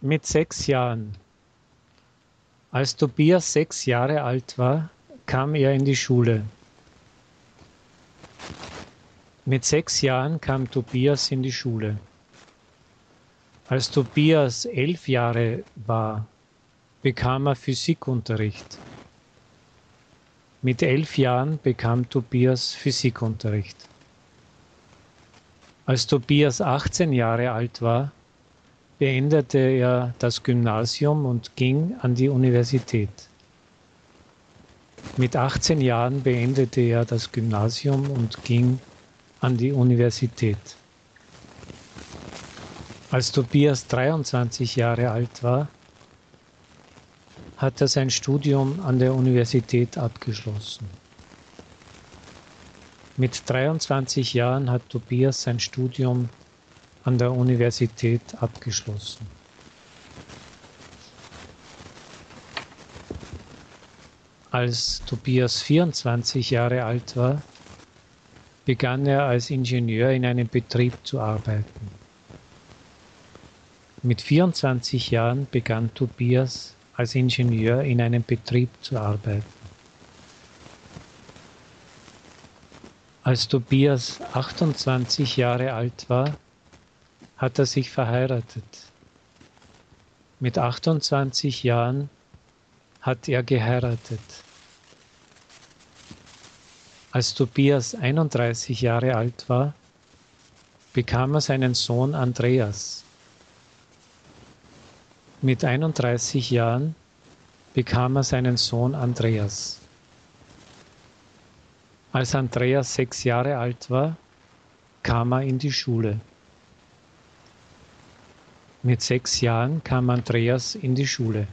Mit sechs Jahren. Als Tobias sechs Jahre alt war, kam er in die Schule. Mit sechs Jahren kam Tobias in die Schule. Als Tobias elf Jahre war, bekam er Physikunterricht. Mit elf Jahren bekam Tobias Physikunterricht. Als Tobias 18 Jahre alt war, beendete er das Gymnasium und ging an die Universität. Mit 18 Jahren beendete er das Gymnasium und ging an die Universität. Als Tobias 23 Jahre alt war, hat er sein Studium an der Universität abgeschlossen. Mit 23 Jahren hat Tobias sein Studium an der Universität abgeschlossen. Als Tobias 24 Jahre alt war, begann er als Ingenieur in einem Betrieb zu arbeiten. Mit 24 Jahren begann Tobias als Ingenieur in einem Betrieb zu arbeiten. Als Tobias 28 Jahre alt war, hat er sich verheiratet. Mit 28 Jahren hat er geheiratet. Als Tobias 31 Jahre alt war, bekam er seinen Sohn Andreas. Mit 31 Jahren bekam er seinen Sohn Andreas. Als Andreas sechs Jahre alt war, kam er in die Schule. Mit sechs Jahren kam Andreas in die Schule.